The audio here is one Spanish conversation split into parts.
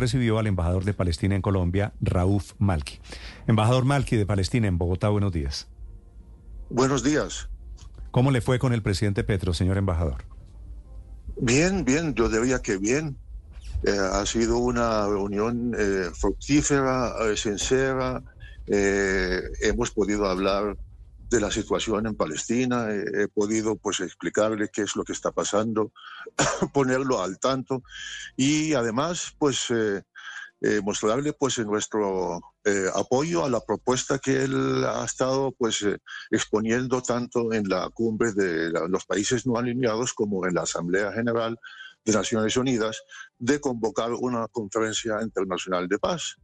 recibió al embajador de Palestina en Colombia, Raúf Malki. Embajador Malki de Palestina en Bogotá, buenos días. Buenos días. ¿Cómo le fue con el presidente Petro, señor embajador? Bien, bien, yo diría que bien. Eh, ha sido una reunión eh, fructífera, eh, sincera. hemos podido hablar de la situación en Palestina, he podido pues explicarle qué es lo que está pasando, ponerlo al tanto y además pues mostrarle pues nuestro apoyo a la propuesta que él ha estado pues exponiendo tanto en la cumbre de los países no alineados como en la Asamblea General de Naciones Unidas de convocar una conferencia internacional de paz.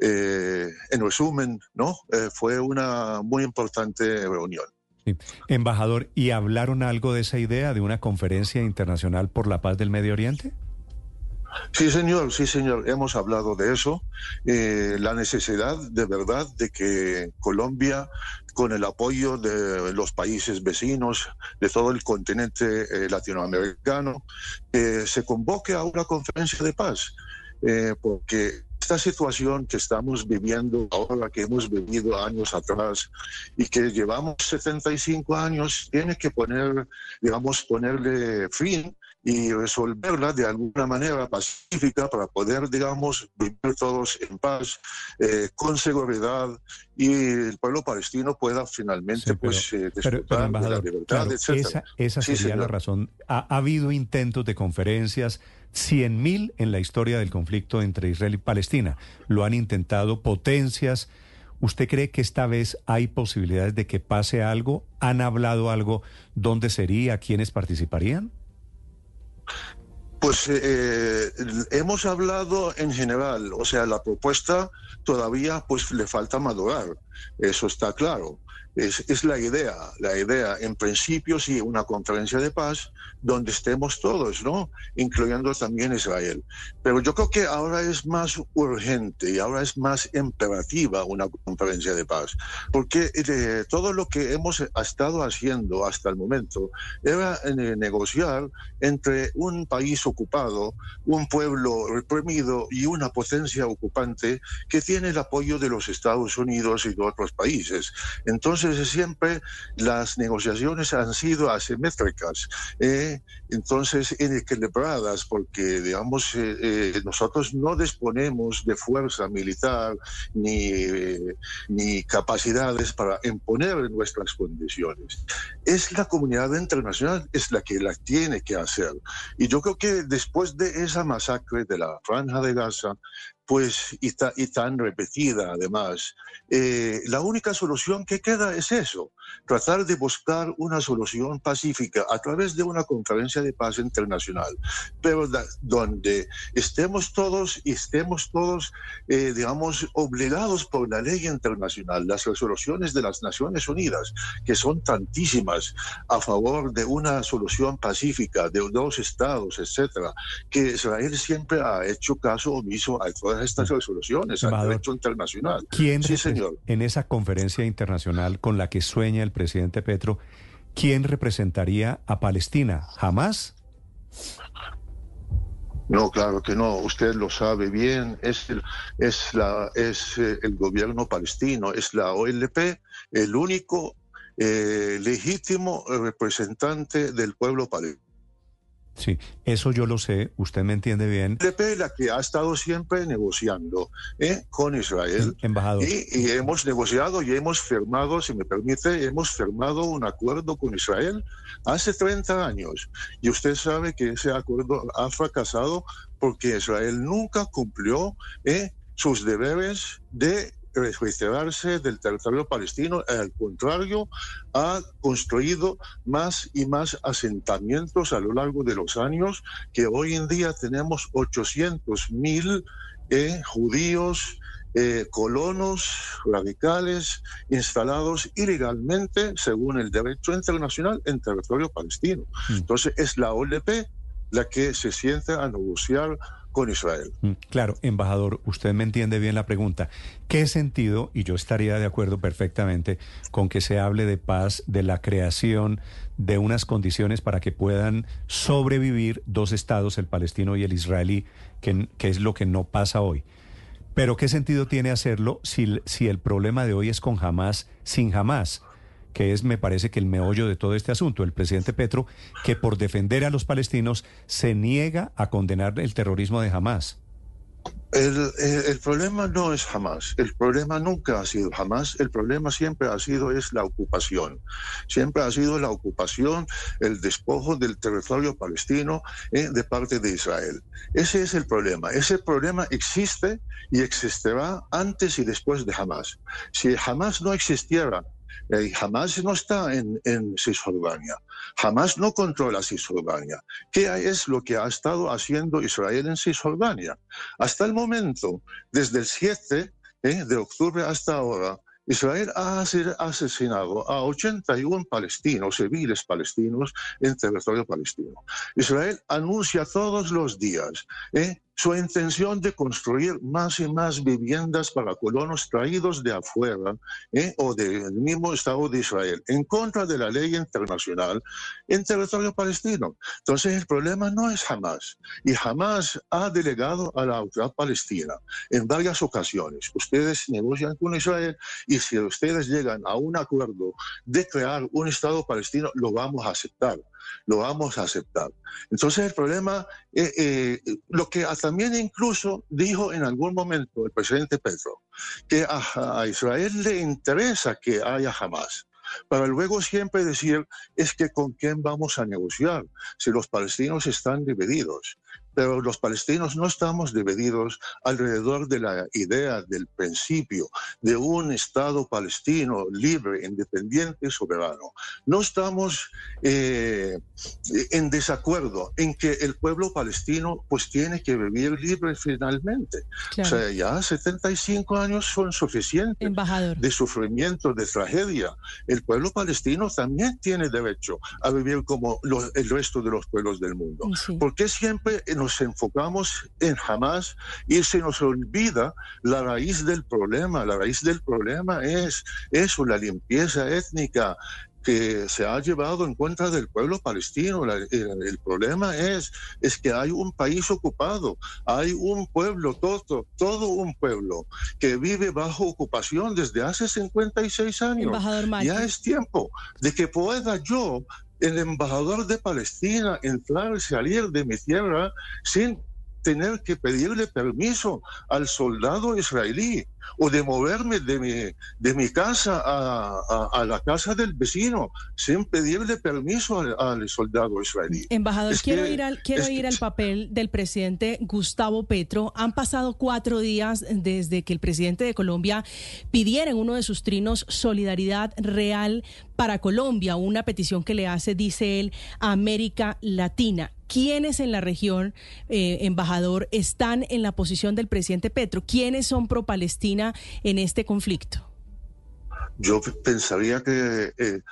Eh, en resumen, ¿no? Eh, fue una muy importante reunión. Embajador, ¿y hablaron algo de esa idea de una conferencia internacional por la paz del Medio Oriente? Sí, señor, sí, señor, hemos hablado de eso. Eh, la necesidad de verdad de que Colombia, con el apoyo de los países vecinos, de todo el continente eh, latinoamericano, eh, se convoque a una conferencia de paz. porque esta situación que estamos viviendo ahora, que hemos vivido años atrás y que llevamos 75 años, tiene que poner, digamos, ponerle fin y resolverla de alguna manera pacífica para poder, digamos, vivir todos en paz, eh, con seguridad y el pueblo palestino pueda finalmente pues, eh, disfrutar de la libertad, Esa, esa sería la razón. Ha, ha, habido intentos de conferencias, 100.000 en la historia del conflicto entre Israel y Palestina. Lo han intentado potencias. ¿Usted cree que esta vez hay posibilidades de que pase algo? ¿Han hablado algo? ¿Dónde sería? ¿Quiénes participarían? Pues eh, eh, hemos hablado en general, o sea, la propuesta todavía pues le falta madurar, eso está claro. Es, la idea, la idea, en principio sí, una conferencia de paz donde estemos todos, ¿no? Incluyendo también Israel. Pero yo creo que ahora es más urgente y ahora es más imperativa una conferencia de paz, porque eh, todo lo que hemos estado haciendo hasta el momento era eh, negociar entre un país ocupado, un pueblo reprimido y una potencia ocupante que tiene el apoyo de los Estados Unidos y de otros países. Entonces, siempre las negociaciones han sido asimétricas, eh, entonces inequilibradas, porque digamos eh, eh, nosotros no disponemos de fuerza militar ni, ni capacidades para imponer nuestras condiciones. Es la comunidad internacional es la que la tiene que hacer. Y yo creo que después de esa masacre de la franja de Gaza, pues y, y tan repetida además. Eh, la única solución que queda es eso, tratar de buscar una solución pacífica a través de una conferencia de paz internacional, pero donde estemos todos y estemos todos, eh, digamos, obligados por la ley internacional, las resoluciones de las Naciones Unidas, que son tantísimas a favor de una solución pacífica, de dos estados, etcétera, que Israel siempre ha hecho caso omiso a todas estas resoluciones al derecho internacional. ¿Quién, sí, señor. en esa conferencia internacional con la que sueña el presidente Petro, quién representaría a Palestina? ¿Jamás? No, claro que no. Usted lo sabe bien. Es el, es la, es eh, el gobierno palestino, es la OLP, el único eh, legítimo representante del pueblo palestino. Sí, eso yo lo sé, usted me entiende bien. LP la que ha estado siempre negociando ¿eh? con Israel. Embajador. Y, hemos negociado y hemos firmado, si me permite, hemos firmado un acuerdo con Israel hace 30 años. Y usted sabe que ese acuerdo ha fracasado porque Israel nunca cumplió ¿eh? sus deberes de retirarse del territorio palestino, al contrario, ha construido más y más asentamientos a lo largo de los años, que hoy en día tenemos 800 mil eh, judíos, eh, colonos radicales instalados ilegalmente, según el derecho internacional, en territorio palestino. Mm. Entonces, es la OLP la que se siente a negociar con Israel. Mm, claro, embajador, usted me entiende bien la pregunta. ¿Qué sentido, y yo estaría de acuerdo perfectamente con que se hable de paz, de la creación de unas condiciones para que puedan sobrevivir dos estados, el palestino y el israelí, que, que es lo que no pasa hoy? Pero ¿qué sentido tiene hacerlo si, si el problema de hoy es con Hamas sin Hamas? Que es, me parece que el meollo de todo este asunto, el presidente Petro, que por defender a los palestinos se niega a condenar el terrorismo de Hamas. El, problema no es Hamas, el problema nunca ha sido Hamas, el problema siempre ha sido es la ocupación, siempre ha sido la ocupación, el despojo del territorio palestino eh, de parte de Israel. Ese es el problema, ese problema existe y existirá antes y después de Hamas. Si Hamas no existiera eh, jamás no está en, en, Cisjordania, jamás no controla Cisjordania. ¿Qué es lo que ha estado haciendo Israel en Cisjordania? Hasta el momento, desde el 7 eh, de octubre hasta ahora, Israel ha asesinado a 81 palestinos, civiles palestinos, en territorio palestino. Israel anuncia todos los días eh, su intención de construir más y más viviendas para colonos traídos de afuera ¿eh? o del mismo Estado de Israel, en contra de la ley internacional en territorio palestino. Entonces el problema no es Hamas, y Hamas ha delegado a la autoridad palestina en varias ocasiones. Ustedes negocian con Israel y si ustedes llegan a un acuerdo de crear un Estado palestino, lo vamos a aceptar lo vamos a aceptar. Entonces el problema, eh, eh, lo que también incluso dijo en algún momento el presidente Petro, que a, Israel le interesa que haya jamás para luego siempre decir es que con quién vamos a negociar si los palestinos están divididos. Pero los palestinos no estamos divididos alrededor de la idea del principio de un Estado palestino libre, independiente, soberano. No estamos eh, en desacuerdo en que el pueblo palestino pues tiene que vivir libre finalmente. O sea, ya 75 años son suficientes de sufrimiento, de tragedia. El pueblo palestino también tiene derecho a vivir como el resto de los pueblos del mundo. Porque siempre nos enfocamos en jamás y se nos olvida la raíz del problema. La raíz del problema es eso, la limpieza étnica, que se ha llevado en contra del pueblo palestino. el, problema es, es que hay un país ocupado, hay un pueblo, todo, todo un pueblo que vive bajo ocupación desde hace 56 años. Ya es tiempo de que pueda yo el embajador de Palestina entrar y salir de mi tierra sin tener que pedirle permiso al soldado israelí o de moverme de mi, de mi casa a, la casa del vecino sin pedirle permiso al, soldado israelí. Embajador, quiero, ir, al, quiero ir al papel del presidente Gustavo Petro. Han pasado cuatro días desde que el presidente de Colombia pidiera en uno de sus trinos solidaridad real para Colombia, una petición que le hace, dice él, a América Latina. ¿Quiénes en la región, eh, embajador, están en la posición del presidente Petro? ¿Quiénes son pro-Palestina en este conflicto? Yo pensaría que eh,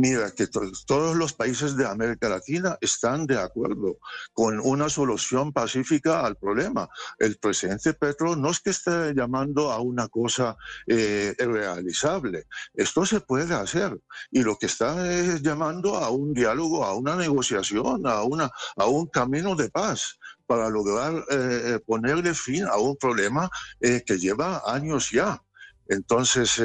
Mira, que todos los países de América Latina están de acuerdo con una solución pacífica al problema. El presidente Petro no es que esté llamando a una cosa eh, irrealizable. Esto se puede hacer. Y lo que está es llamando a un diálogo, a una negociación, a, una, a un camino de paz para lograr eh, eh, ponerle fin a un problema que lleva años ya. Entonces,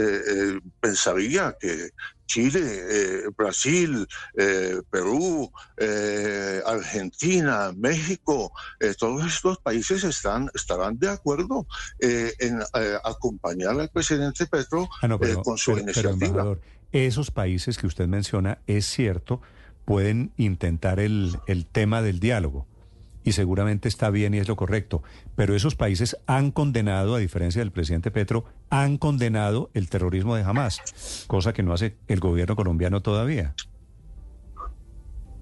pensaría que Chile, eh, Brasil, eh, Perú, eh, Argentina, México, todos estos países están, estarán de acuerdo en acompañar al presidente Petro ah, con su iniciativa. esos países que usted menciona, es cierto, pueden intentar el, el tema del diálogo y seguramente está bien y es lo correcto. Pero esos países han condenado, a diferencia del presidente Petro, han condenado el terrorismo de Hamas, cosa que no hace el gobierno colombiano todavía.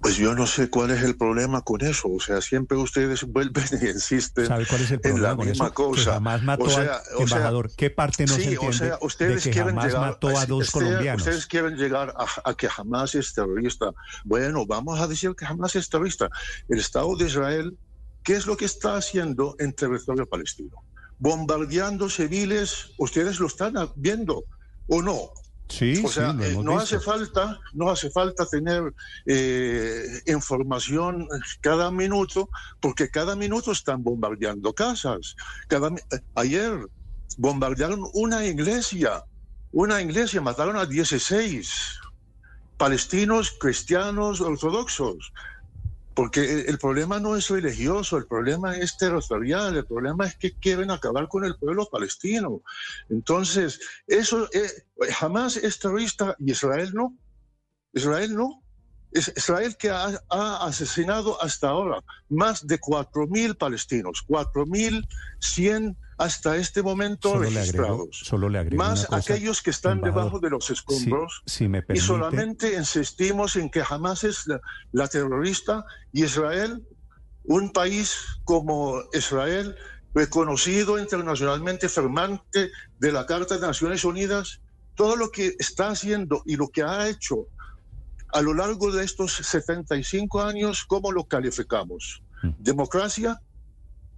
Pues yo no sé cuál es el problema con eso. O sea, siempre ustedes vuelven y insisten ¿Sabe cuál es el problema en la misma cosa. Que jamás mató o embajador. ¿Qué parte no se entiende o sea, ustedes de que quieren jamás llegar, mató a dos este, colombianos? Ustedes quieren llegar a, que jamás es terrorista. Bueno, vamos a decir que jamás es terrorista. El Estado de Israel ¿qué es lo que está haciendo en territorio palestino? Bombardeando civiles, ustedes lo están viendo o no. Sí, o sea, sí, no hace falta, no hace falta tener eh, información cada minuto, porque cada minuto están bombardeando casas. Cada, ayer bombardearon una iglesia, una iglesia, mataron a 16 palestinos, cristianos, ortodoxos. Porque el, problema no es religioso, el problema es territorial, el problema es que quieren acabar con el pueblo palestino. Entonces, eso eh, jamás es terrorista y Israel no. Israel no. Es Israel que ha, ha asesinado hasta ahora más de 4.000 palestinos, 4.100 hasta este momento Solo registrados. solo le agrego más cosa, aquellos que están embajador. debajo de los escombros. Si, si me Y permite, solamente insistimos en que jamás es la, la terrorista y Israel, un país como Israel, reconocido internacionalmente, firmante de la Carta de Naciones Unidas, todo lo que está haciendo y lo que ha hecho a lo largo de estos 75 años, ¿cómo lo calificamos? Mm. ¿Democracia?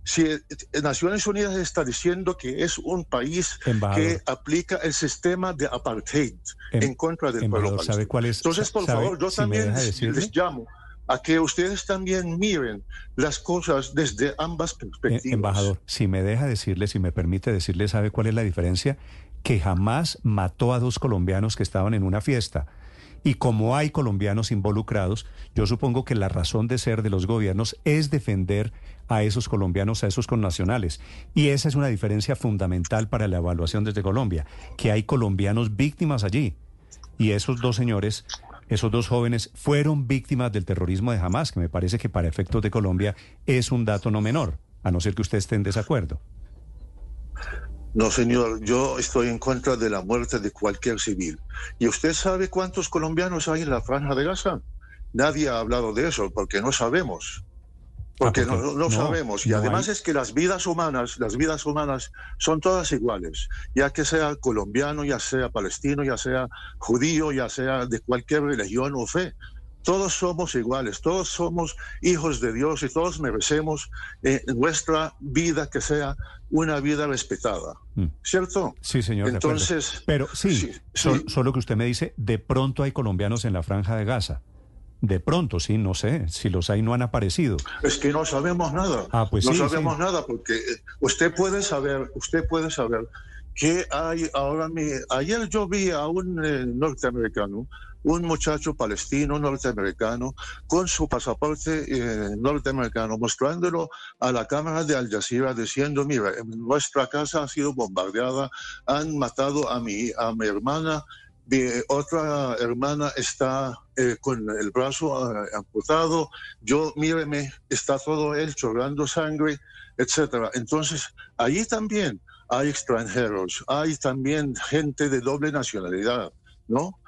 Si eh, Naciones Unidas está diciendo que es un país Embajador. que aplica el sistema de apartheid Em- en contra del pueblo ¿sabe cuál es? Entonces, por sabe- favor, yo si también les, llamo a que ustedes también miren las cosas desde ambas Eh, perspectivas. embajador, si me deja decirle, si me permite decirle, ¿sabe cuál es la diferencia? Que jamás mató a dos colombianos que estaban en una fiesta. Y como hay colombianos involucrados, yo supongo que la razón de ser de los gobiernos es defender a esos colombianos, a esos connacionales. Y esa es una diferencia fundamental para la evaluación desde Colombia, que hay colombianos víctimas allí. Y esos dos señores, esos dos jóvenes, fueron víctimas del terrorismo de Hamas, que me parece que para efectos de Colombia es un dato no menor, a no ser que usted esté en desacuerdo. No, señor, yo estoy en contra de la muerte de cualquier civil. ¿Y usted sabe cuántos colombianos hay en la franja de Gaza? Nadie ha hablado de eso porque no sabemos. Porque, Ah, porque no, no no, sabemos. Y no además hay- es que las vidas humanas, las vidas humanas son todas iguales, ya que sea colombiano, ya sea palestino, ya sea judío, ya sea de cualquier religión o fe. Todos somos iguales, todos somos hijos de Dios y todos merecemos eh, nuestra vida que sea una vida respetada. Mm. ¿Cierto? Sí, señor. Entonces, Pero sí, sí, sol- sí. solo que usted me dice, de pronto hay colombianos en la franja de Gaza. De pronto, sí, no sé. Si los hay, no han aparecido. Es que no sabemos nada. Ah, pues no sí, sabemos sí. nada porque eh, usted puede saber, usted puede saber que hay ahora mi ayer yo vi a un eh, norteamericano, un muchacho palestino norteamericano con su pasaporte eh, norteamericano mostrándolo a la cámara de Al Jazeera diciendo, mira, nuestra casa ha sido bombardeada, han matado a mi a mi hermana otra hermana está eh, con el brazo ah, amputado, yo, míreme, está todo él chorrando sangre, etcétera. Entonces, allí también hay extranjeros, hay también gente de doble nacionalidad, ¿no?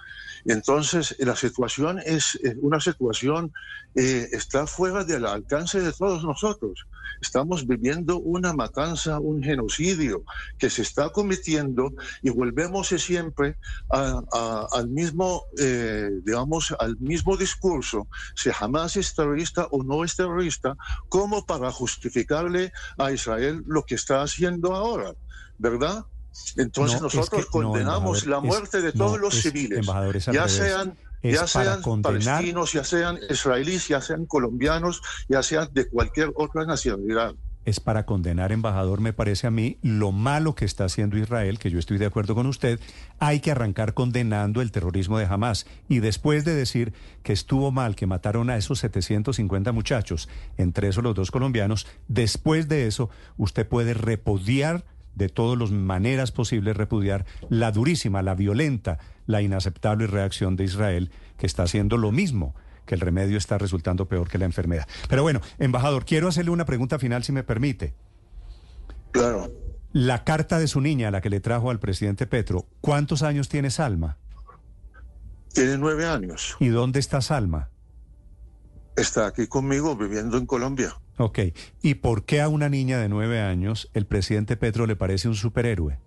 Entonces, la situación es una situación, eh, está fuera del alcance de todos nosotros. Estamos viviendo una matanza, un genocidio que se está cometiendo y volvemos siempre al mismo, eh, digamos, al mismo discurso, si jamás es terrorista o no es terrorista, como para justificarle a Israel lo que está haciendo ahora, ¿verdad? Entonces No, es nosotros que- condenamos la muerte de no, todos los es- civiles, ya sean, ya sean condenar- palestinos, ya sean israelíes, ya sean colombianos, ya sean de cualquier otra nacionalidad. es para condenar, embajador, me parece a mí, lo malo que está haciendo Israel, que yo estoy de acuerdo con usted, hay que arrancar condenando el terrorismo de Hamas. Y después de decir que estuvo mal, que mataron a esos 750 muchachos, entre esos los dos colombianos, después de eso usted puede repudiar de todas las maneras posibles, repudiar la durísima, la violenta, la inaceptable reacción de Israel, que está haciendo lo mismo que el remedio está resultando peor que la enfermedad. Pero bueno, embajador, quiero hacerle una pregunta final, si me permite. Claro. La carta de su niña, la que le trajo al presidente Petro, ¿cuántos años tiene Salma? Tiene nueve años. ¿Y dónde está Salma? Está aquí conmigo viviendo en Colombia. Ok. ¿Y por qué a una niña de nueve años el presidente Petro le parece un superhéroe?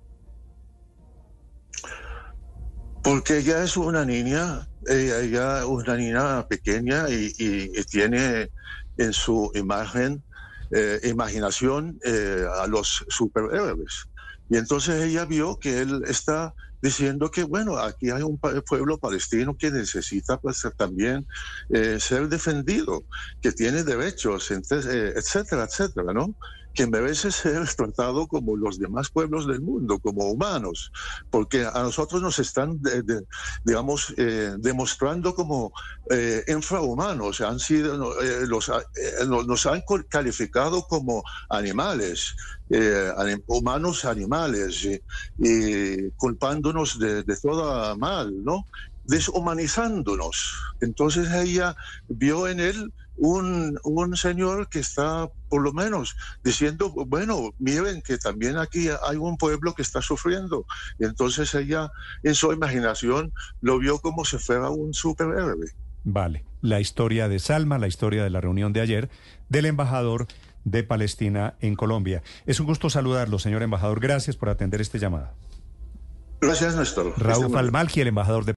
Porque ella es una niña, ella, ella es una niña pequeña y tiene en su imagen eh, imaginación eh, a los superhéroes. Y entonces ella vio que él está diciendo que, bueno, aquí hay un pueblo palestino que necesita pues, también eh, ser defendido, que tiene derechos, etcétera, etcétera, ¿no? Que merece ser tratado como los demás pueblos del mundo, como humanos, porque a nosotros nos están, digamos, eh, demostrando como eh, infrahumanos, han sido, eh, los, nos han calificado como animales, humanos animales, y culpándonos de todo mal, ¿no? Deshumanizándonos. Entonces ella vio en él un, un señor que está por lo menos diciendo, bueno, miren que también aquí hay un pueblo que está sufriendo. Y entonces ella en su imaginación lo vio como si fuera un superhéroe. Vale, la historia de Salma, la historia de la reunión de ayer del embajador de Palestina en Colombia. Es un gusto saludarlo, señor embajador. Gracias por atender este llamada. Gracias, Néstor. Raúl Almalki, el embajador de